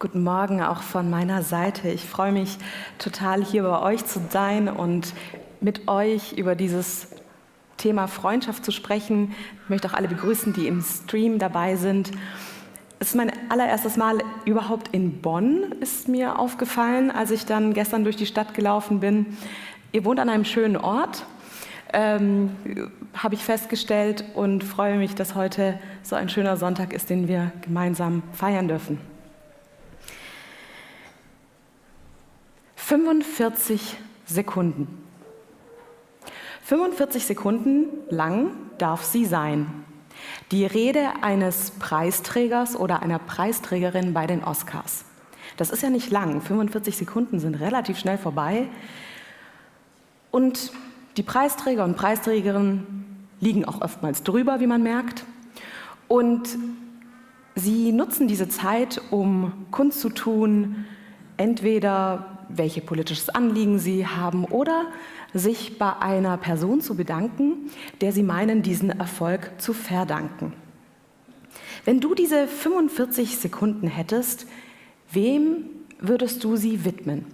Guten Morgen auch von meiner Seite. Ich freue mich total hier bei euch zu sein und mit euch über dieses Thema Freundschaft zu sprechen. Ich möchte auch alle begrüßen, die im Stream dabei sind. Es ist mein allererstes Mal überhaupt in Bonn, ist mir aufgefallen, als ich dann gestern durch die Stadt gelaufen bin. Ihr wohnt an einem schönen Ort, ähm, habe ich festgestellt und freue mich, dass heute so ein schöner Sonntag ist, den wir gemeinsam feiern dürfen. 45 Sekunden. 45 Sekunden lang darf sie sein. Die Rede eines Preisträgers oder einer Preisträgerin bei den Oscars. Das ist ja nicht lang. 45 Sekunden sind relativ schnell vorbei. Und die Preisträger und Preisträgerinnen liegen auch oftmals drüber, wie man merkt. Und sie nutzen diese Zeit, um kundzutun, entweder welche politisches Anliegen sie haben oder sich bei einer Person zu bedanken, der sie meinen, diesen Erfolg zu verdanken. Wenn du diese 45 Sekunden hättest, wem würdest du sie widmen?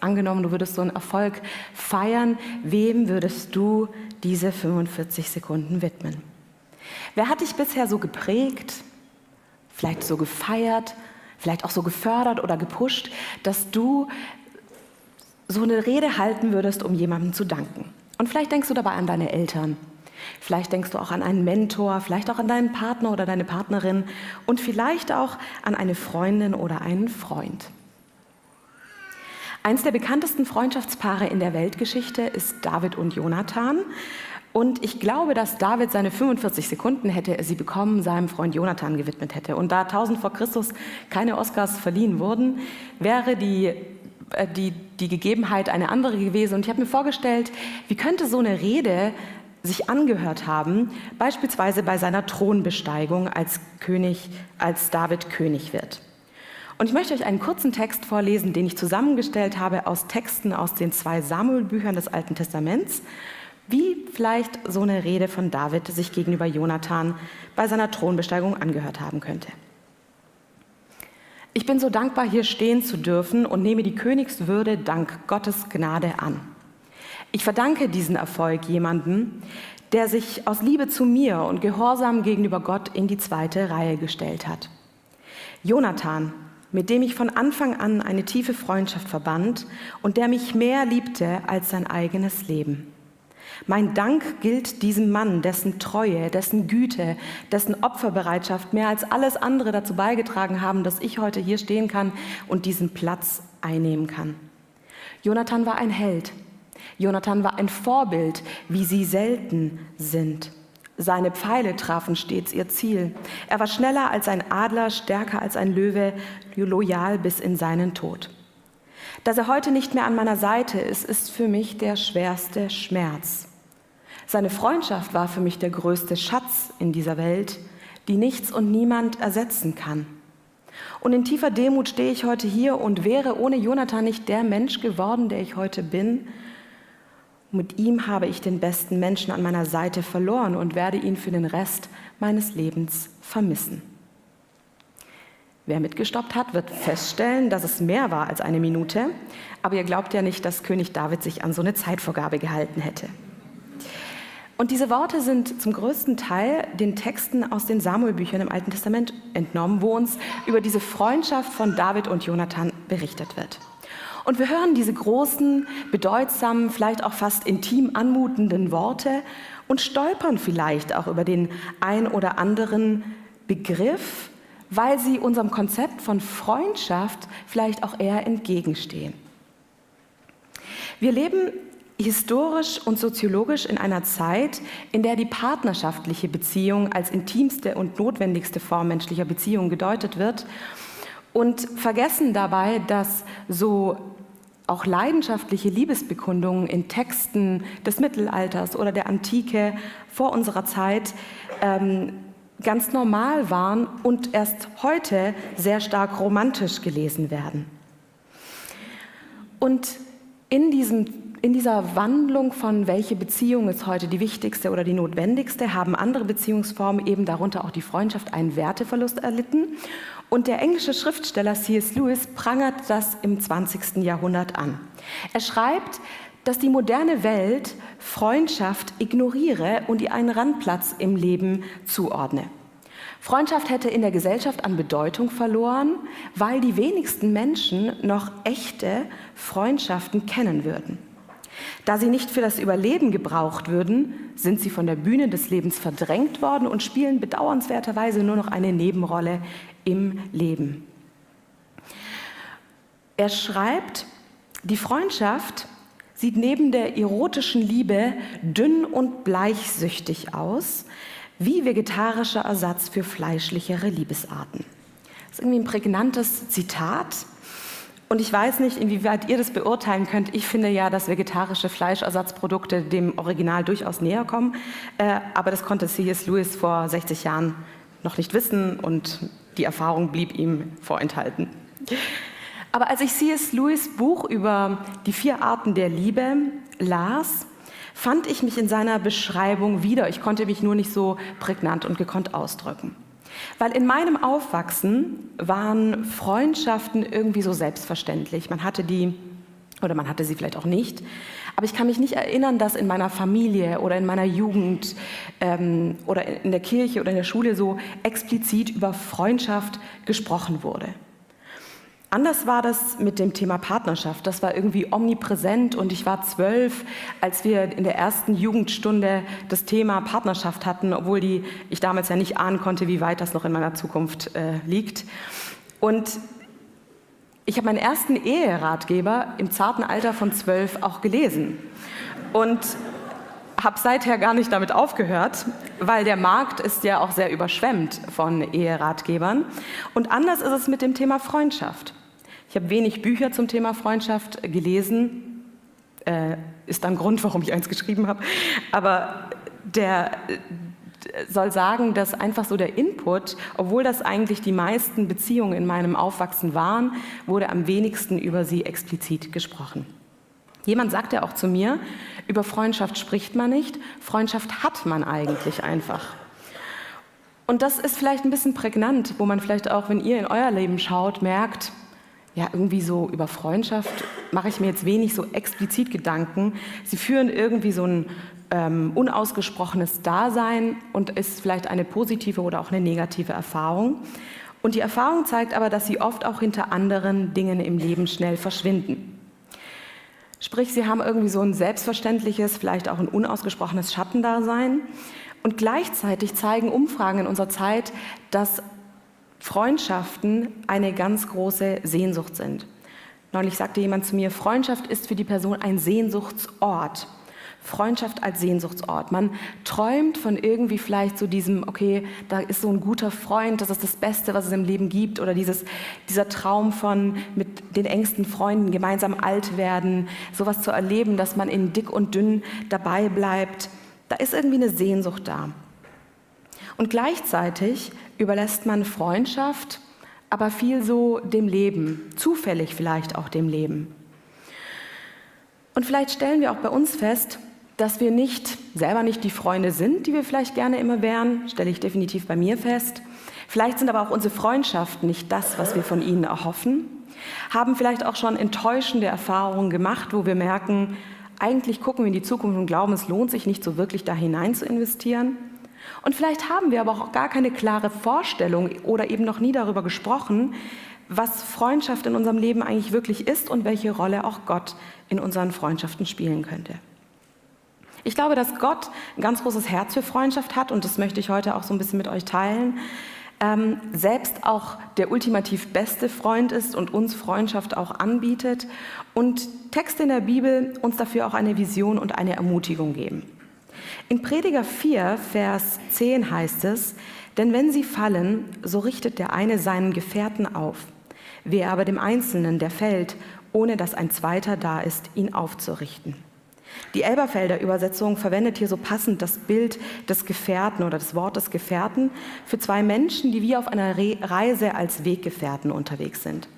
Angenommen, du würdest so einen Erfolg feiern, wem würdest du diese 45 Sekunden widmen? Wer hat dich bisher so geprägt, vielleicht so gefeiert, vielleicht auch so gefördert oder gepusht, dass du so eine Rede halten würdest, um jemandem zu danken. Und vielleicht denkst du dabei an deine Eltern. Vielleicht denkst du auch an einen Mentor, vielleicht auch an deinen Partner oder deine Partnerin und vielleicht auch an eine Freundin oder einen Freund. Eins der bekanntesten Freundschaftspaare in der Weltgeschichte ist David und Jonathan. Und ich glaube, dass David seine 45 Sekunden hätte er sie bekommen, seinem Freund Jonathan gewidmet hätte. Und da 1000 vor Christus keine Oscars verliehen wurden, wäre die äh, die, die Gegebenheit eine andere gewesen. Und ich habe mir vorgestellt, wie könnte so eine Rede sich angehört haben, beispielsweise bei seiner Thronbesteigung als König, als David König wird. Und ich möchte euch einen kurzen Text vorlesen, den ich zusammengestellt habe aus Texten aus den zwei Samuel-Büchern des Alten Testaments, wie vielleicht so eine Rede von David sich gegenüber Jonathan bei seiner Thronbesteigung angehört haben könnte. Ich bin so dankbar, hier stehen zu dürfen und nehme die Königswürde dank Gottes Gnade an. Ich verdanke diesen Erfolg jemandem, der sich aus Liebe zu mir und Gehorsam gegenüber Gott in die zweite Reihe gestellt hat. Jonathan, mit dem ich von Anfang an eine tiefe Freundschaft verband und der mich mehr liebte als sein eigenes Leben. Mein Dank gilt diesem Mann, dessen Treue, dessen Güte, dessen Opferbereitschaft mehr als alles andere dazu beigetragen haben, dass ich heute hier stehen kann und diesen Platz einnehmen kann. Jonathan war ein Held. Jonathan war ein Vorbild, wie sie selten sind. Seine Pfeile trafen stets ihr Ziel. Er war schneller als ein Adler, stärker als ein Löwe, loyal bis in seinen Tod. Dass er heute nicht mehr an meiner Seite ist, ist für mich der schwerste Schmerz. Seine Freundschaft war für mich der größte Schatz in dieser Welt, die nichts und niemand ersetzen kann. Und in tiefer Demut stehe ich heute hier und wäre ohne Jonathan nicht der Mensch geworden, der ich heute bin. Mit ihm habe ich den besten Menschen an meiner Seite verloren und werde ihn für den Rest meines Lebens vermissen. Wer mitgestoppt hat, wird feststellen, dass es mehr war als eine Minute. Aber ihr glaubt ja nicht, dass König David sich an so eine Zeitvorgabe gehalten hätte. Und diese Worte sind zum größten Teil den Texten aus den Samuelbüchern im Alten Testament entnommen, wo uns über diese Freundschaft von David und Jonathan berichtet wird. Und wir hören diese großen, bedeutsamen, vielleicht auch fast intim anmutenden Worte und stolpern vielleicht auch über den ein oder anderen Begriff, weil sie unserem Konzept von Freundschaft vielleicht auch eher entgegenstehen. Wir leben historisch und soziologisch in einer Zeit, in der die partnerschaftliche Beziehung als intimste und notwendigste Form menschlicher Beziehung gedeutet wird und vergessen dabei, dass so auch leidenschaftliche Liebesbekundungen in Texten des Mittelalters oder der Antike vor unserer Zeit ähm, ganz normal waren und erst heute sehr stark romantisch gelesen werden. Und in diesem in dieser Wandlung von welche Beziehung ist heute die wichtigste oder die notwendigste, haben andere Beziehungsformen, eben darunter auch die Freundschaft, einen Werteverlust erlitten. Und der englische Schriftsteller C.S. Lewis prangert das im 20. Jahrhundert an. Er schreibt, dass die moderne Welt Freundschaft ignoriere und ihr einen Randplatz im Leben zuordne. Freundschaft hätte in der Gesellschaft an Bedeutung verloren, weil die wenigsten Menschen noch echte Freundschaften kennen würden. Da sie nicht für das Überleben gebraucht würden, sind sie von der Bühne des Lebens verdrängt worden und spielen bedauernswerterweise nur noch eine Nebenrolle im Leben. Er schreibt, die Freundschaft sieht neben der erotischen Liebe dünn und bleichsüchtig aus, wie vegetarischer Ersatz für fleischlichere Liebesarten. Das ist irgendwie ein prägnantes Zitat. Und ich weiß nicht, inwieweit ihr das beurteilen könnt. Ich finde ja, dass vegetarische Fleischersatzprodukte dem Original durchaus näher kommen. Äh, aber das konnte C.S. Lewis vor 60 Jahren noch nicht wissen und die Erfahrung blieb ihm vorenthalten. Aber als ich C.S. Lewis Buch über die vier Arten der Liebe las, fand ich mich in seiner Beschreibung wieder. Ich konnte mich nur nicht so prägnant und gekonnt ausdrücken. Weil in meinem Aufwachsen waren Freundschaften irgendwie so selbstverständlich. Man hatte die, oder man hatte sie vielleicht auch nicht. Aber ich kann mich nicht erinnern, dass in meiner Familie oder in meiner Jugend ähm, oder in der Kirche oder in der Schule so explizit über Freundschaft gesprochen wurde. Anders war das mit dem Thema Partnerschaft. Das war irgendwie omnipräsent und ich war zwölf, als wir in der ersten Jugendstunde das Thema Partnerschaft hatten, obwohl die, ich damals ja nicht ahnen konnte, wie weit das noch in meiner Zukunft äh, liegt. Und ich habe meinen ersten Eheratgeber im zarten Alter von zwölf auch gelesen und habe seither gar nicht damit aufgehört, weil der Markt ist ja auch sehr überschwemmt von Eheratgebern. Und anders ist es mit dem Thema Freundschaft. Ich habe wenig Bücher zum Thema Freundschaft gelesen. Äh, ist ein Grund, warum ich eins geschrieben habe. Aber der äh, soll sagen, dass einfach so der Input, obwohl das eigentlich die meisten Beziehungen in meinem Aufwachsen waren, wurde am wenigsten über sie explizit gesprochen. Jemand sagte auch zu mir, über Freundschaft spricht man nicht, Freundschaft hat man eigentlich einfach. Und das ist vielleicht ein bisschen prägnant, wo man vielleicht auch, wenn ihr in euer Leben schaut, merkt, ja, irgendwie so über Freundschaft mache ich mir jetzt wenig so explizit Gedanken. Sie führen irgendwie so ein ähm, unausgesprochenes Dasein und ist vielleicht eine positive oder auch eine negative Erfahrung. Und die Erfahrung zeigt aber, dass sie oft auch hinter anderen Dingen im Leben schnell verschwinden. Sprich, sie haben irgendwie so ein selbstverständliches, vielleicht auch ein unausgesprochenes Schattendasein. Und gleichzeitig zeigen Umfragen in unserer Zeit, dass Freundschaften eine ganz große Sehnsucht sind. Neulich sagte jemand zu mir, Freundschaft ist für die Person ein Sehnsuchtsort. Freundschaft als Sehnsuchtsort. Man träumt von irgendwie vielleicht so diesem, okay, da ist so ein guter Freund, das ist das Beste, was es im Leben gibt. Oder dieses, dieser Traum von mit den engsten Freunden gemeinsam alt werden, sowas zu erleben, dass man in dick und dünn dabei bleibt. Da ist irgendwie eine Sehnsucht da. Und gleichzeitig überlässt man Freundschaft, aber viel so dem Leben, zufällig vielleicht auch dem Leben. Und vielleicht stellen wir auch bei uns fest, dass wir nicht selber nicht die Freunde sind, die wir vielleicht gerne immer wären, stelle ich definitiv bei mir fest. Vielleicht sind aber auch unsere Freundschaften nicht das, was wir von ihnen erhoffen, haben vielleicht auch schon enttäuschende Erfahrungen gemacht, wo wir merken, eigentlich gucken wir in die Zukunft und glauben, es lohnt sich nicht so wirklich da hinein zu investieren. Und vielleicht haben wir aber auch gar keine klare Vorstellung oder eben noch nie darüber gesprochen, was Freundschaft in unserem Leben eigentlich wirklich ist und welche Rolle auch Gott in unseren Freundschaften spielen könnte. Ich glaube, dass Gott ein ganz großes Herz für Freundschaft hat und das möchte ich heute auch so ein bisschen mit euch teilen. Ähm, selbst auch der ultimativ beste Freund ist und uns Freundschaft auch anbietet und Texte in der Bibel uns dafür auch eine Vision und eine Ermutigung geben. In Prediger 4, Vers 10 heißt es, denn wenn sie fallen, so richtet der eine seinen Gefährten auf. Wer aber dem Einzelnen, der fällt, ohne dass ein zweiter da ist, ihn aufzurichten. Die Elberfelder Übersetzung verwendet hier so passend das Bild des Gefährten oder das Wort des Gefährten für zwei Menschen, die wie auf einer Reise als Weggefährten unterwegs sind.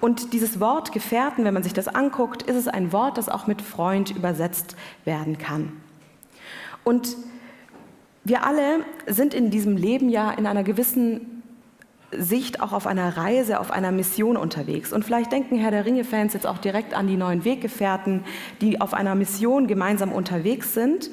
Und dieses Wort Gefährten, wenn man sich das anguckt, ist es ein Wort, das auch mit Freund übersetzt werden kann. Und wir alle sind in diesem Leben ja in einer gewissen Sicht auch auf einer Reise, auf einer Mission unterwegs. Und vielleicht denken Herr der Ringe-Fans jetzt auch direkt an die neuen Weggefährten, die auf einer Mission gemeinsam unterwegs sind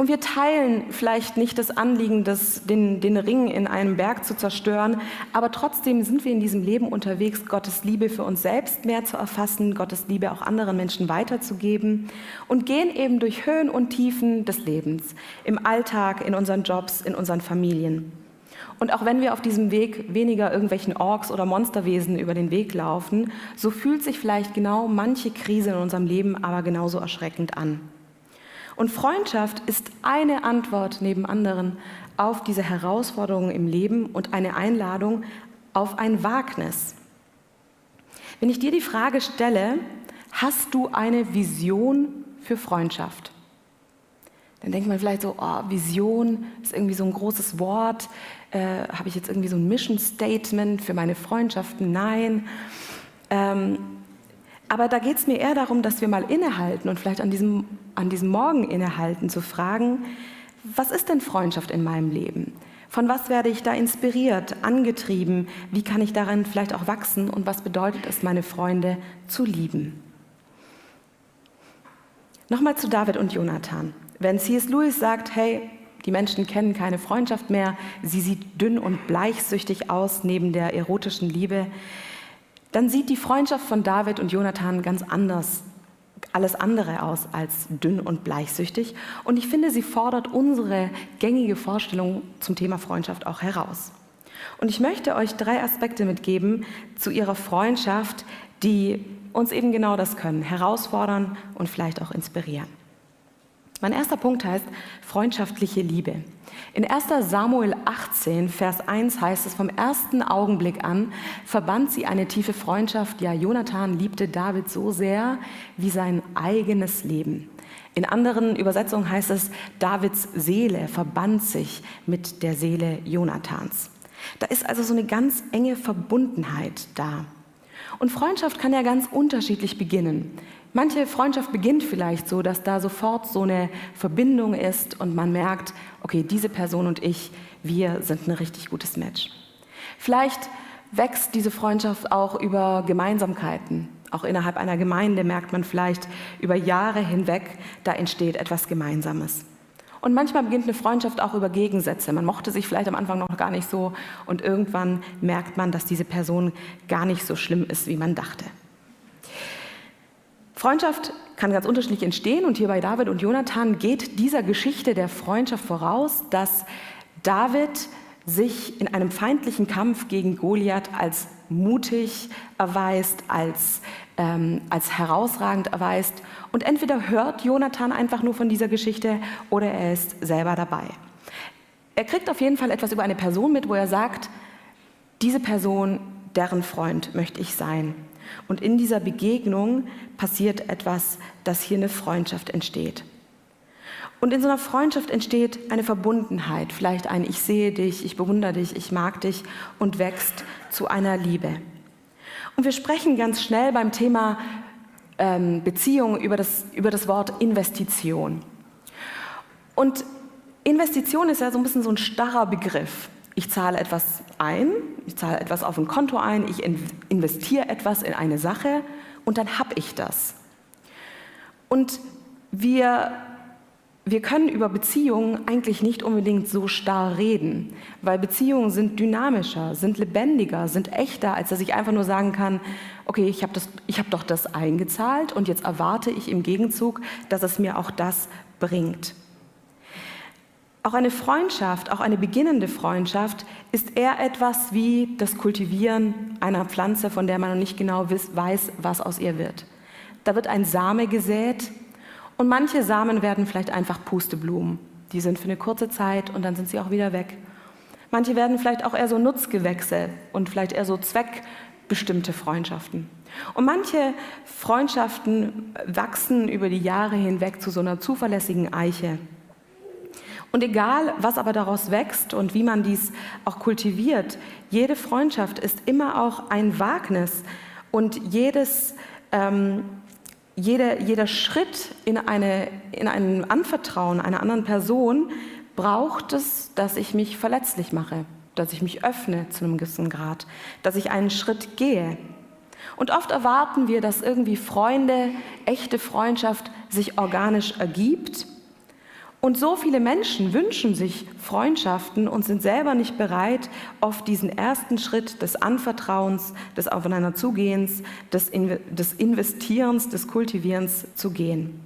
und wir teilen vielleicht nicht das Anliegen, das, den, den Ring in einem Berg zu zerstören, aber trotzdem sind wir in diesem Leben unterwegs, Gottes Liebe für uns selbst mehr zu erfassen, Gottes Liebe auch anderen Menschen weiterzugeben und gehen eben durch Höhen und Tiefen des Lebens, im Alltag, in unseren Jobs, in unseren Familien. Und auch wenn wir auf diesem Weg weniger irgendwelchen Orks oder Monsterwesen über den Weg laufen, so fühlt sich vielleicht genau manche Krise in unserem Leben aber genauso erschreckend an. Und Freundschaft ist eine Antwort neben anderen auf diese Herausforderungen im Leben und eine Einladung auf ein Wagnis. Wenn ich dir die Frage stelle, hast du eine Vision für Freundschaft? Dann denkt man vielleicht so, oh, Vision ist irgendwie so ein großes Wort. Äh, Habe ich jetzt irgendwie so ein Mission Statement für meine Freundschaften? Nein. Ähm, aber da geht es mir eher darum, dass wir mal innehalten und vielleicht an diesem, an diesem Morgen innehalten, zu fragen, was ist denn Freundschaft in meinem Leben? Von was werde ich da inspiriert, angetrieben? Wie kann ich darin vielleicht auch wachsen? Und was bedeutet es, meine Freunde zu lieben? Nochmal zu David und Jonathan. Wenn C.S. Lewis sagt, hey, die Menschen kennen keine Freundschaft mehr, sie sieht dünn und bleichsüchtig aus neben der erotischen Liebe, dann sieht die Freundschaft von David und Jonathan ganz anders, alles andere aus als dünn und bleichsüchtig. Und ich finde, sie fordert unsere gängige Vorstellung zum Thema Freundschaft auch heraus. Und ich möchte euch drei Aspekte mitgeben zu ihrer Freundschaft, die uns eben genau das können, herausfordern und vielleicht auch inspirieren. Mein erster Punkt heißt freundschaftliche Liebe. In 1 Samuel 18, Vers 1 heißt es, vom ersten Augenblick an verband sie eine tiefe Freundschaft. Ja, Jonathan liebte David so sehr wie sein eigenes Leben. In anderen Übersetzungen heißt es, Davids Seele verband sich mit der Seele Jonathans. Da ist also so eine ganz enge Verbundenheit da. Und Freundschaft kann ja ganz unterschiedlich beginnen. Manche Freundschaft beginnt vielleicht so, dass da sofort so eine Verbindung ist und man merkt, okay, diese Person und ich, wir sind ein richtig gutes Match. Vielleicht wächst diese Freundschaft auch über Gemeinsamkeiten. Auch innerhalb einer Gemeinde merkt man vielleicht über Jahre hinweg, da entsteht etwas Gemeinsames. Und manchmal beginnt eine Freundschaft auch über Gegensätze. Man mochte sich vielleicht am Anfang noch gar nicht so und irgendwann merkt man, dass diese Person gar nicht so schlimm ist, wie man dachte. Freundschaft kann ganz unterschiedlich entstehen und hier bei David und Jonathan geht dieser Geschichte der Freundschaft voraus, dass David sich in einem feindlichen Kampf gegen Goliath als mutig erweist, als, ähm, als herausragend erweist. Und entweder hört Jonathan einfach nur von dieser Geschichte oder er ist selber dabei. Er kriegt auf jeden Fall etwas über eine Person mit, wo er sagt, diese Person, deren Freund möchte ich sein. Und in dieser Begegnung passiert etwas, dass hier eine Freundschaft entsteht. Und in so einer Freundschaft entsteht eine Verbundenheit, vielleicht ein Ich sehe dich, ich bewundere dich, ich mag dich und wächst zu einer Liebe. Und wir sprechen ganz schnell beim Thema ähm, Beziehung über das, über das Wort Investition. Und Investition ist ja so ein bisschen so ein starrer Begriff. Ich zahle etwas ein, ich zahle etwas auf ein Konto ein, ich investiere etwas in eine Sache und dann habe ich das. Und wir, wir können über Beziehungen eigentlich nicht unbedingt so starr reden, weil Beziehungen sind dynamischer, sind lebendiger, sind echter, als dass ich einfach nur sagen kann, okay, ich habe hab doch das eingezahlt und jetzt erwarte ich im Gegenzug, dass es mir auch das bringt. Auch eine Freundschaft, auch eine beginnende Freundschaft ist eher etwas wie das Kultivieren einer Pflanze, von der man noch nicht genau weiß, was aus ihr wird. Da wird ein Same gesät und manche Samen werden vielleicht einfach Pusteblumen. Die sind für eine kurze Zeit und dann sind sie auch wieder weg. Manche werden vielleicht auch eher so Nutzgewächse und vielleicht eher so zweckbestimmte Freundschaften. Und manche Freundschaften wachsen über die Jahre hinweg zu so einer zuverlässigen Eiche. Und egal, was aber daraus wächst und wie man dies auch kultiviert, jede Freundschaft ist immer auch ein Wagnis Und jedes, ähm, jeder, jeder Schritt in, eine, in ein Anvertrauen einer anderen Person braucht es, dass ich mich verletzlich mache, dass ich mich öffne zu einem gewissen Grad, dass ich einen Schritt gehe. Und oft erwarten wir, dass irgendwie Freunde, echte Freundschaft sich organisch ergibt. Und so viele Menschen wünschen sich Freundschaften und sind selber nicht bereit, auf diesen ersten Schritt des Anvertrauens, des Aufeinanderzugehens, des, des Investierens, des Kultivierens zu gehen.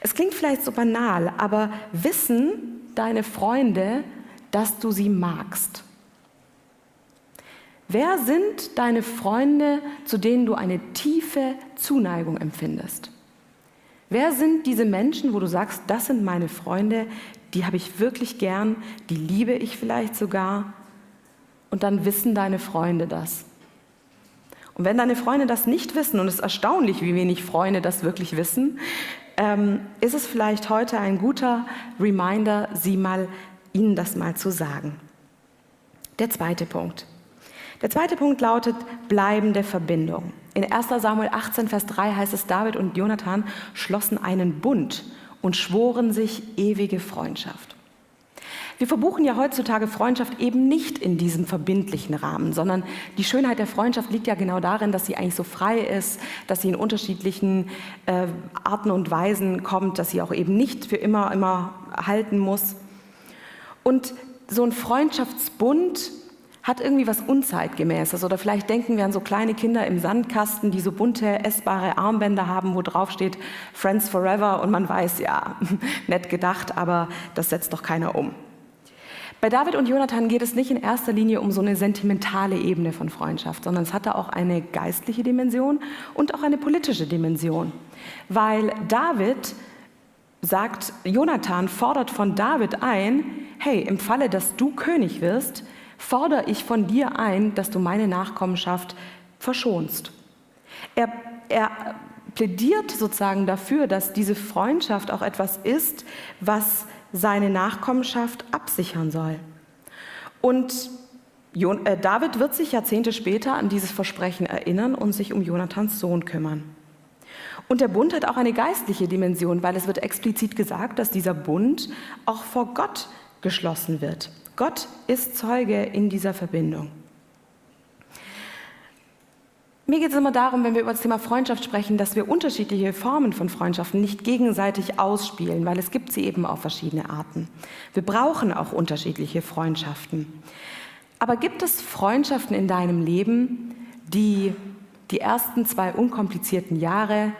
Es klingt vielleicht so banal, aber wissen deine Freunde, dass du sie magst? Wer sind deine Freunde, zu denen du eine tiefe Zuneigung empfindest? Wer sind diese Menschen, wo du sagst, das sind meine Freunde, die habe ich wirklich gern, die liebe ich vielleicht sogar? Und dann wissen deine Freunde das. Und wenn deine Freunde das nicht wissen, und es ist erstaunlich, wie wenig Freunde das wirklich wissen, ähm, ist es vielleicht heute ein guter Reminder, sie mal, ihnen das mal zu sagen. Der zweite Punkt. Der zweite Punkt lautet bleibende Verbindung. In 1 Samuel 18, Vers 3 heißt es, David und Jonathan schlossen einen Bund und schworen sich ewige Freundschaft. Wir verbuchen ja heutzutage Freundschaft eben nicht in diesem verbindlichen Rahmen, sondern die Schönheit der Freundschaft liegt ja genau darin, dass sie eigentlich so frei ist, dass sie in unterschiedlichen äh, Arten und Weisen kommt, dass sie auch eben nicht für immer, immer halten muss. Und so ein Freundschaftsbund hat irgendwie was Unzeitgemäßes. Oder vielleicht denken wir an so kleine Kinder im Sandkasten, die so bunte, essbare Armbänder haben, wo drauf steht Friends Forever und man weiß, ja, nett gedacht, aber das setzt doch keiner um. Bei David und Jonathan geht es nicht in erster Linie um so eine sentimentale Ebene von Freundschaft, sondern es hat da auch eine geistliche Dimension und auch eine politische Dimension. Weil David sagt, Jonathan fordert von David ein, hey, im Falle, dass du König wirst, fordere ich von dir ein, dass du meine Nachkommenschaft verschonst. Er, er plädiert sozusagen dafür, dass diese Freundschaft auch etwas ist, was seine Nachkommenschaft absichern soll. Und äh, David wird sich Jahrzehnte später an dieses Versprechen erinnern und sich um Jonathans Sohn kümmern. Und der Bund hat auch eine geistliche Dimension, weil es wird explizit gesagt, dass dieser Bund auch vor Gott geschlossen wird. Gott ist Zeuge in dieser Verbindung. Mir geht es immer darum, wenn wir über das Thema Freundschaft sprechen, dass wir unterschiedliche Formen von Freundschaften nicht gegenseitig ausspielen, weil es gibt sie eben auf verschiedene Arten. Wir brauchen auch unterschiedliche Freundschaften. Aber gibt es Freundschaften in deinem Leben, die die ersten zwei unkomplizierten Jahre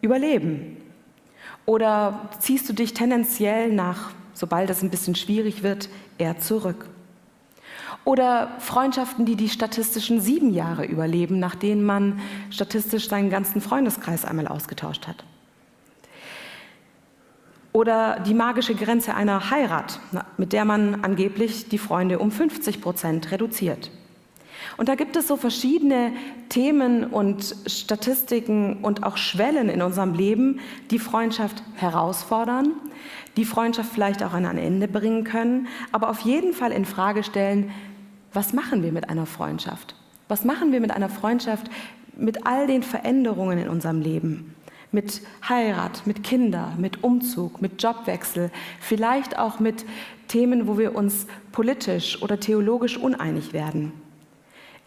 überleben? Oder ziehst du dich tendenziell nach sobald es ein bisschen schwierig wird, eher zurück. Oder Freundschaften, die die statistischen sieben Jahre überleben, nach denen man statistisch seinen ganzen Freundeskreis einmal ausgetauscht hat. Oder die magische Grenze einer Heirat, mit der man angeblich die Freunde um 50 Prozent reduziert. Und da gibt es so verschiedene Themen und Statistiken und auch Schwellen in unserem Leben, die Freundschaft herausfordern, die Freundschaft vielleicht auch an ein Ende bringen können, aber auf jeden Fall in Frage stellen, was machen wir mit einer Freundschaft? Was machen wir mit einer Freundschaft mit all den Veränderungen in unserem Leben? Mit Heirat, mit Kinder, mit Umzug, mit Jobwechsel, vielleicht auch mit Themen, wo wir uns politisch oder theologisch uneinig werden.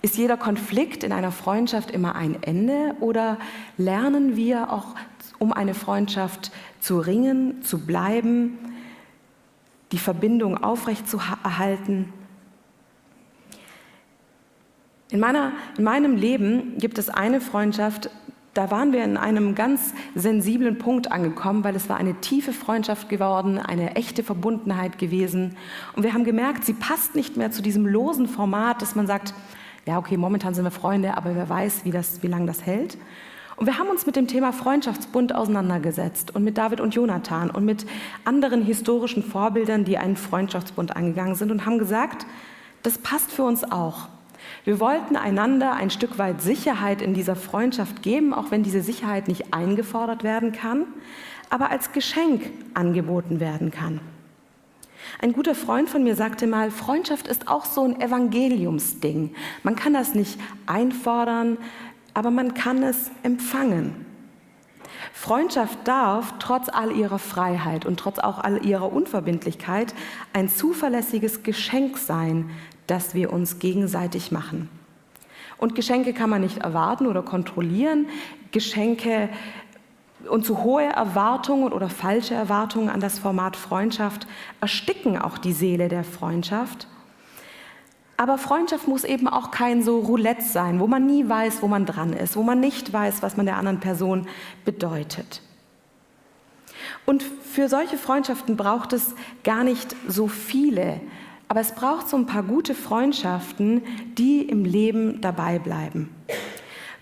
Ist jeder Konflikt in einer Freundschaft immer ein Ende oder lernen wir auch, um eine Freundschaft zu ringen, zu bleiben, die Verbindung aufrecht zu erhalten? In, meiner, in meinem Leben gibt es eine Freundschaft, da waren wir in einem ganz sensiblen Punkt angekommen, weil es war eine tiefe Freundschaft geworden, eine echte Verbundenheit gewesen. Und wir haben gemerkt, sie passt nicht mehr zu diesem losen Format, dass man sagt, ja, okay, momentan sind wir Freunde, aber wer weiß, wie, wie lange das hält. Und wir haben uns mit dem Thema Freundschaftsbund auseinandergesetzt und mit David und Jonathan und mit anderen historischen Vorbildern, die einen Freundschaftsbund angegangen sind und haben gesagt, das passt für uns auch. Wir wollten einander ein Stück weit Sicherheit in dieser Freundschaft geben, auch wenn diese Sicherheit nicht eingefordert werden kann, aber als Geschenk angeboten werden kann. Ein guter Freund von mir sagte mal, Freundschaft ist auch so ein Evangeliumsding. Man kann das nicht einfordern, aber man kann es empfangen. Freundschaft darf trotz all ihrer Freiheit und trotz auch all ihrer Unverbindlichkeit ein zuverlässiges Geschenk sein, das wir uns gegenseitig machen. Und Geschenke kann man nicht erwarten oder kontrollieren. Geschenke und zu hohe Erwartungen oder falsche Erwartungen an das Format Freundschaft ersticken auch die Seele der Freundschaft. Aber Freundschaft muss eben auch kein so Roulette sein, wo man nie weiß, wo man dran ist, wo man nicht weiß, was man der anderen Person bedeutet. Und für solche Freundschaften braucht es gar nicht so viele, aber es braucht so ein paar gute Freundschaften, die im Leben dabei bleiben.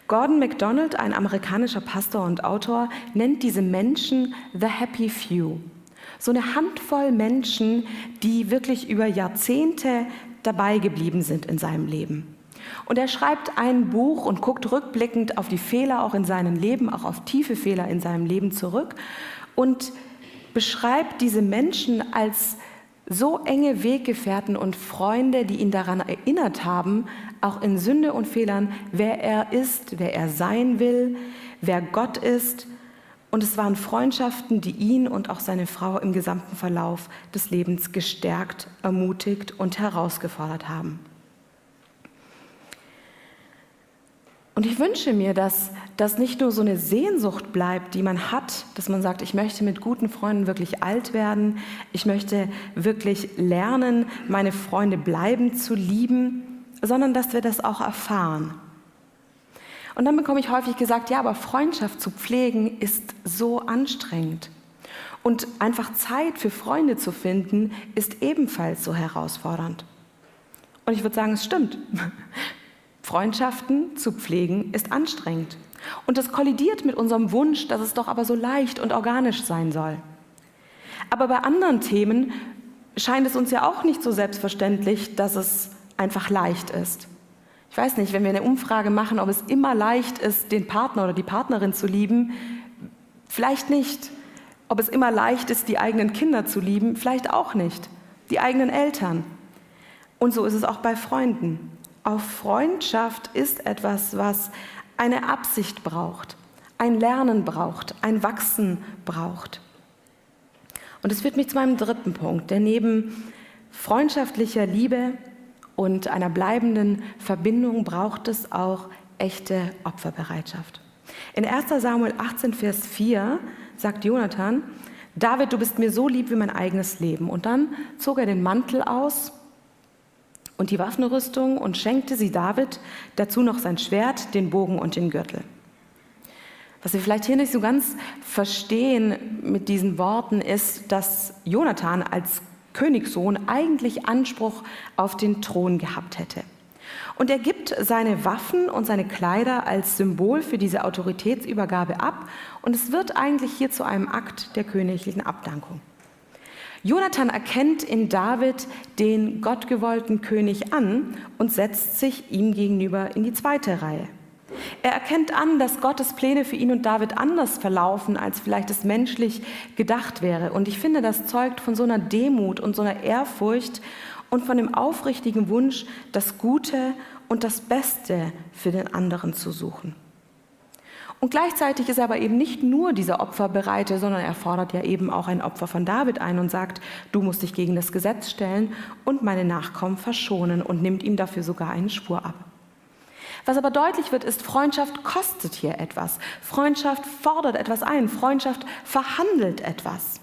Gordon MacDonald, ein amerikanischer Pastor und Autor, nennt diese Menschen The Happy Few. So eine Handvoll Menschen, die wirklich über Jahrzehnte dabei geblieben sind in seinem Leben. Und er schreibt ein Buch und guckt rückblickend auf die Fehler auch in seinem Leben, auch auf tiefe Fehler in seinem Leben zurück und beschreibt diese Menschen als so enge Weggefährten und Freunde, die ihn daran erinnert haben, auch in Sünde und Fehlern, wer er ist, wer er sein will, wer Gott ist. Und es waren Freundschaften, die ihn und auch seine Frau im gesamten Verlauf des Lebens gestärkt, ermutigt und herausgefordert haben. Und ich wünsche mir, dass das nicht nur so eine Sehnsucht bleibt, die man hat, dass man sagt, ich möchte mit guten Freunden wirklich alt werden, ich möchte wirklich lernen, meine Freunde bleiben zu lieben, sondern dass wir das auch erfahren. Und dann bekomme ich häufig gesagt, ja, aber Freundschaft zu pflegen ist so anstrengend. Und einfach Zeit für Freunde zu finden, ist ebenfalls so herausfordernd. Und ich würde sagen, es stimmt. Freundschaften zu pflegen ist anstrengend. Und das kollidiert mit unserem Wunsch, dass es doch aber so leicht und organisch sein soll. Aber bei anderen Themen scheint es uns ja auch nicht so selbstverständlich, dass es einfach leicht ist. Ich weiß nicht, wenn wir eine Umfrage machen, ob es immer leicht ist, den Partner oder die Partnerin zu lieben, vielleicht nicht. Ob es immer leicht ist, die eigenen Kinder zu lieben, vielleicht auch nicht. Die eigenen Eltern. Und so ist es auch bei Freunden. Auch Freundschaft ist etwas, was eine Absicht braucht, ein Lernen braucht, ein Wachsen braucht. Und es führt mich zu meinem dritten Punkt, der neben freundschaftlicher Liebe und einer bleibenden Verbindung braucht es auch echte Opferbereitschaft. In 1 Samuel 18, Vers 4 sagt Jonathan, David, du bist mir so lieb wie mein eigenes Leben. Und dann zog er den Mantel aus und die Waffenrüstung und schenkte sie David, dazu noch sein Schwert, den Bogen und den Gürtel. Was wir vielleicht hier nicht so ganz verstehen mit diesen Worten ist, dass Jonathan als Königssohn eigentlich Anspruch auf den Thron gehabt hätte. Und er gibt seine Waffen und seine Kleider als Symbol für diese Autoritätsübergabe ab und es wird eigentlich hier zu einem Akt der königlichen Abdankung. Jonathan erkennt in David den gottgewollten König an und setzt sich ihm gegenüber in die zweite Reihe. Er erkennt an, dass Gottes Pläne für ihn und David anders verlaufen, als vielleicht es menschlich gedacht wäre. Und ich finde, das zeugt von so einer Demut und so einer Ehrfurcht und von dem aufrichtigen Wunsch, das Gute und das Beste für den anderen zu suchen. Und gleichzeitig ist er aber eben nicht nur dieser Opferbereite, sondern er fordert ja eben auch ein Opfer von David ein und sagt, du musst dich gegen das Gesetz stellen und meine Nachkommen verschonen und nimmt ihm dafür sogar einen Schwur ab. Was aber deutlich wird, ist, Freundschaft kostet hier etwas. Freundschaft fordert etwas ein. Freundschaft verhandelt etwas.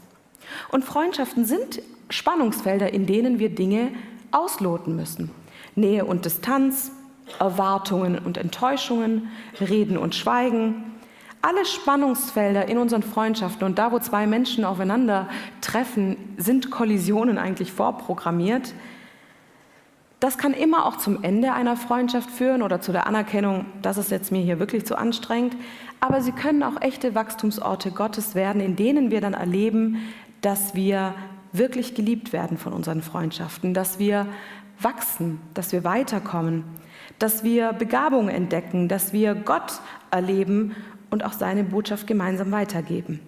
Und Freundschaften sind Spannungsfelder, in denen wir Dinge ausloten müssen. Nähe und Distanz, Erwartungen und Enttäuschungen, Reden und Schweigen. Alle Spannungsfelder in unseren Freundschaften und da, wo zwei Menschen aufeinander treffen, sind Kollisionen eigentlich vorprogrammiert. Das kann immer auch zum Ende einer Freundschaft führen oder zu der Anerkennung, das ist jetzt mir hier wirklich zu anstrengend. Aber sie können auch echte Wachstumsorte Gottes werden, in denen wir dann erleben, dass wir wirklich geliebt werden von unseren Freundschaften, dass wir wachsen, dass wir weiterkommen, dass wir Begabungen entdecken, dass wir Gott erleben und auch seine Botschaft gemeinsam weitergeben.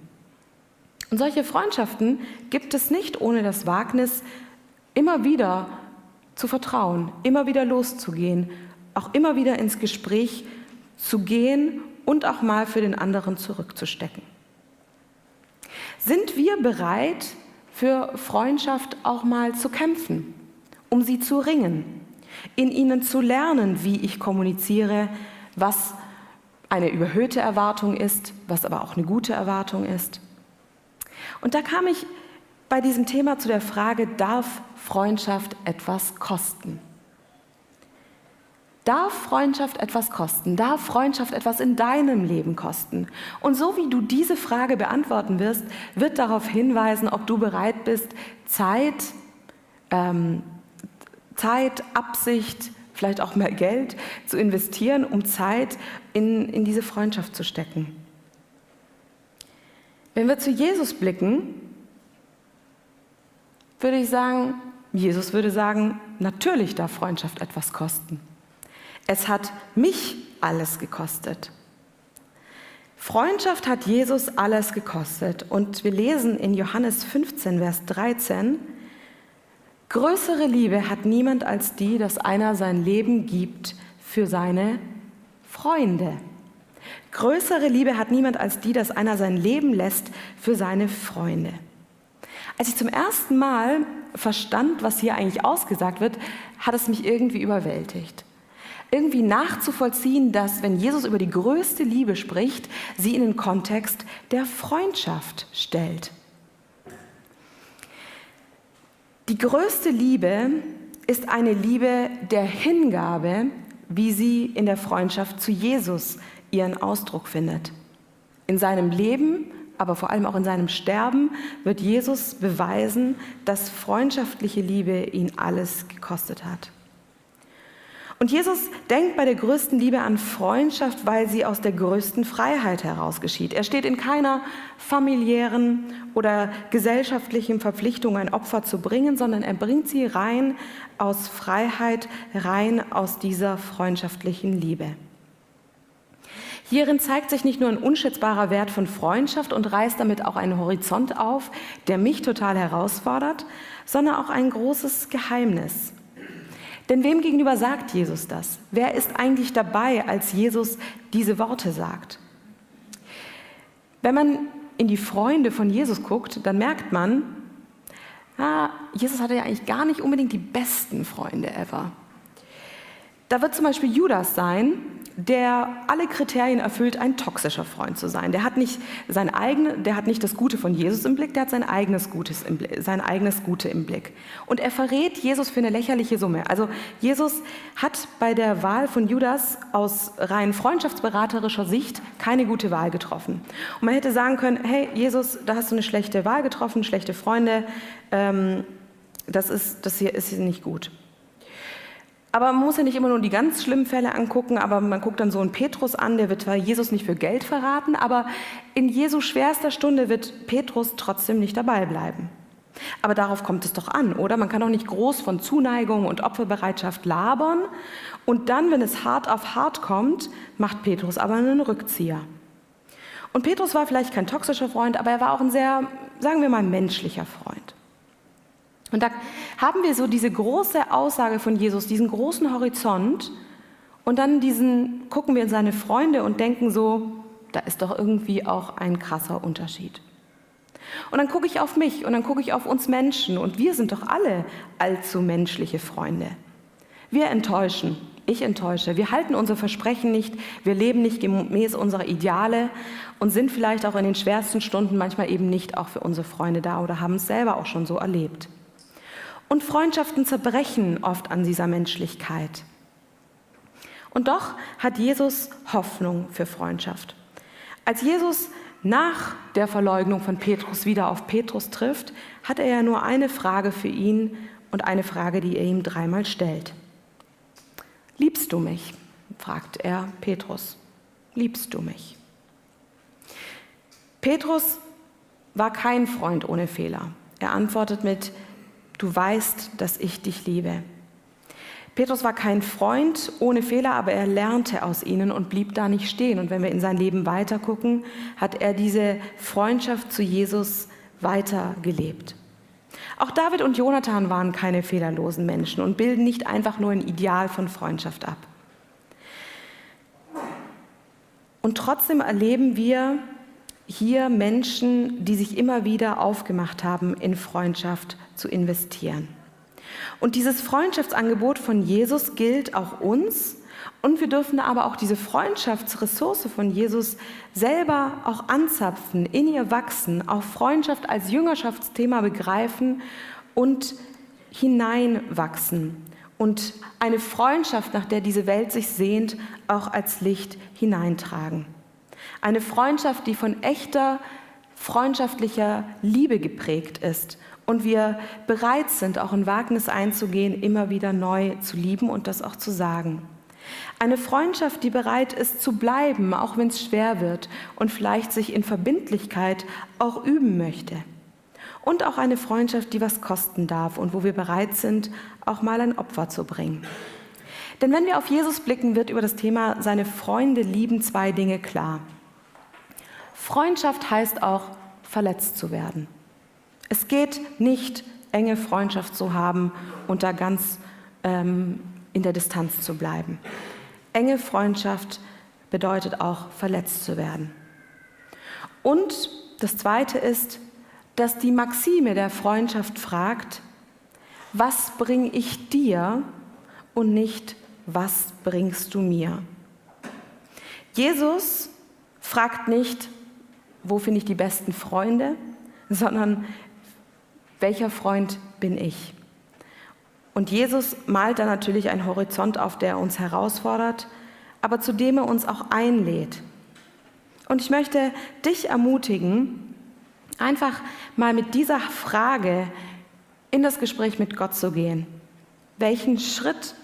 Und solche Freundschaften gibt es nicht ohne das Wagnis, immer wieder zu vertrauen, immer wieder loszugehen, auch immer wieder ins Gespräch zu gehen und auch mal für den anderen zurückzustecken. Sind wir bereit, für Freundschaft auch mal zu kämpfen, um sie zu ringen, in ihnen zu lernen, wie ich kommuniziere, was eine überhöhte Erwartung ist, was aber auch eine gute Erwartung ist. Und da kam ich bei diesem Thema zu der Frage, darf Freundschaft etwas kosten? Darf Freundschaft etwas kosten? Darf Freundschaft etwas in deinem Leben kosten? Und so wie du diese Frage beantworten wirst, wird darauf hinweisen, ob du bereit bist, Zeit, ähm, Zeit, Absicht, vielleicht auch mehr Geld zu investieren, um Zeit in, in diese Freundschaft zu stecken. Wenn wir zu Jesus blicken, würde ich sagen, Jesus würde sagen, natürlich darf Freundschaft etwas kosten. Es hat mich alles gekostet. Freundschaft hat Jesus alles gekostet. Und wir lesen in Johannes 15, Vers 13, Größere Liebe hat niemand als die, dass einer sein Leben gibt für seine Freunde. Größere Liebe hat niemand als die, dass einer sein Leben lässt für seine Freunde. Als ich zum ersten Mal verstand, was hier eigentlich ausgesagt wird, hat es mich irgendwie überwältigt irgendwie nachzuvollziehen, dass wenn Jesus über die größte Liebe spricht, sie in den Kontext der Freundschaft stellt. Die größte Liebe ist eine Liebe der Hingabe, wie sie in der Freundschaft zu Jesus ihren Ausdruck findet. In seinem Leben, aber vor allem auch in seinem Sterben wird Jesus beweisen, dass freundschaftliche Liebe ihn alles gekostet hat. Und Jesus denkt bei der größten Liebe an Freundschaft, weil sie aus der größten Freiheit heraus geschieht. Er steht in keiner familiären oder gesellschaftlichen Verpflichtung, ein Opfer zu bringen, sondern er bringt sie rein aus Freiheit, rein aus dieser freundschaftlichen Liebe. Hierin zeigt sich nicht nur ein unschätzbarer Wert von Freundschaft und reißt damit auch einen Horizont auf, der mich total herausfordert, sondern auch ein großes Geheimnis. Denn wem gegenüber sagt Jesus das? Wer ist eigentlich dabei, als Jesus diese Worte sagt? Wenn man in die Freunde von Jesus guckt, dann merkt man, ah, Jesus hatte ja eigentlich gar nicht unbedingt die besten Freunde ever. Da wird zum Beispiel Judas sein, der alle Kriterien erfüllt, ein toxischer Freund zu sein. Der hat nicht, sein eigene, der hat nicht das Gute von Jesus im Blick, der hat sein eigenes, Gutes im, sein eigenes Gute im Blick. Und er verrät Jesus für eine lächerliche Summe. Also Jesus hat bei der Wahl von Judas aus rein freundschaftsberaterischer Sicht keine gute Wahl getroffen. Und man hätte sagen können, hey Jesus, da hast du eine schlechte Wahl getroffen, schlechte Freunde, ähm, das, ist, das hier ist hier nicht gut. Aber man muss ja nicht immer nur die ganz schlimmen Fälle angucken, aber man guckt dann so einen Petrus an, der wird zwar Jesus nicht für Geld verraten, aber in Jesu schwerster Stunde wird Petrus trotzdem nicht dabei bleiben. Aber darauf kommt es doch an, oder? Man kann auch nicht groß von Zuneigung und Opferbereitschaft labern und dann, wenn es hart auf hart kommt, macht Petrus aber einen Rückzieher. Und Petrus war vielleicht kein toxischer Freund, aber er war auch ein sehr, sagen wir mal, menschlicher Freund. Und da haben wir so diese große Aussage von Jesus, diesen großen Horizont und dann diesen, gucken wir in seine Freunde und denken so, da ist doch irgendwie auch ein krasser Unterschied. Und dann gucke ich auf mich und dann gucke ich auf uns Menschen und wir sind doch alle allzu menschliche Freunde. Wir enttäuschen, ich enttäusche, wir halten unsere Versprechen nicht, wir leben nicht gemäß unserer Ideale und sind vielleicht auch in den schwersten Stunden manchmal eben nicht auch für unsere Freunde da oder haben es selber auch schon so erlebt. Und Freundschaften zerbrechen oft an dieser Menschlichkeit. Und doch hat Jesus Hoffnung für Freundschaft. Als Jesus nach der Verleugnung von Petrus wieder auf Petrus trifft, hat er ja nur eine Frage für ihn und eine Frage, die er ihm dreimal stellt. Liebst du mich? fragt er Petrus. Liebst du mich? Petrus war kein Freund ohne Fehler. Er antwortet mit, du weißt, dass ich dich liebe. Petrus war kein Freund ohne Fehler, aber er lernte aus ihnen und blieb da nicht stehen. Und wenn wir in sein Leben weitergucken, hat er diese Freundschaft zu Jesus weitergelebt. Auch David und Jonathan waren keine fehlerlosen Menschen und bilden nicht einfach nur ein Ideal von Freundschaft ab. Und trotzdem erleben wir hier Menschen, die sich immer wieder aufgemacht haben, in Freundschaft zu investieren. Und dieses Freundschaftsangebot von Jesus gilt auch uns. Und wir dürfen aber auch diese Freundschaftsressource von Jesus selber auch anzapfen, in ihr wachsen, auch Freundschaft als Jüngerschaftsthema begreifen und hineinwachsen und eine Freundschaft, nach der diese Welt sich sehnt, auch als Licht hineintragen. Eine Freundschaft, die von echter freundschaftlicher Liebe geprägt ist und wir bereit sind, auch ein Wagnis einzugehen, immer wieder neu zu lieben und das auch zu sagen. Eine Freundschaft, die bereit ist zu bleiben, auch wenn es schwer wird und vielleicht sich in Verbindlichkeit auch üben möchte. Und auch eine Freundschaft, die was kosten darf und wo wir bereit sind, auch mal ein Opfer zu bringen. Denn wenn wir auf Jesus blicken, wird über das Thema seine Freunde lieben zwei Dinge klar. Freundschaft heißt auch, verletzt zu werden. Es geht nicht, enge Freundschaft zu haben und da ganz ähm, in der Distanz zu bleiben. Enge Freundschaft bedeutet auch, verletzt zu werden. Und das Zweite ist, dass die Maxime der Freundschaft fragt, was bringe ich dir und nicht, was bringst du mir? Jesus fragt nicht, wo finde ich die besten Freunde, sondern welcher Freund bin ich? Und Jesus malt da natürlich einen Horizont auf, der uns herausfordert, aber zu dem er uns auch einlädt. Und ich möchte dich ermutigen, einfach mal mit dieser Frage in das Gespräch mit Gott zu gehen. Welchen Schritt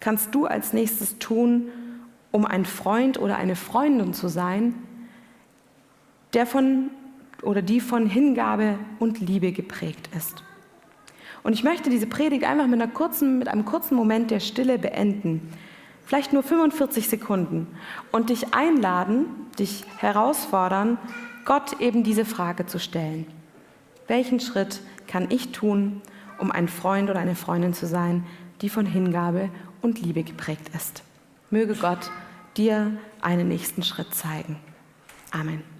kannst du als nächstes tun, um ein Freund oder eine Freundin zu sein, der von oder die von Hingabe und Liebe geprägt ist? Und ich möchte diese Predigt einfach mit, einer kurzen, mit einem kurzen Moment der Stille beenden. Vielleicht nur 45 Sekunden. Und dich einladen, dich herausfordern, Gott eben diese Frage zu stellen. Welchen Schritt kann ich tun, um ein Freund oder eine Freundin zu sein, die von Hingabe und Liebe geprägt ist. Möge Gott dir einen nächsten Schritt zeigen. Amen.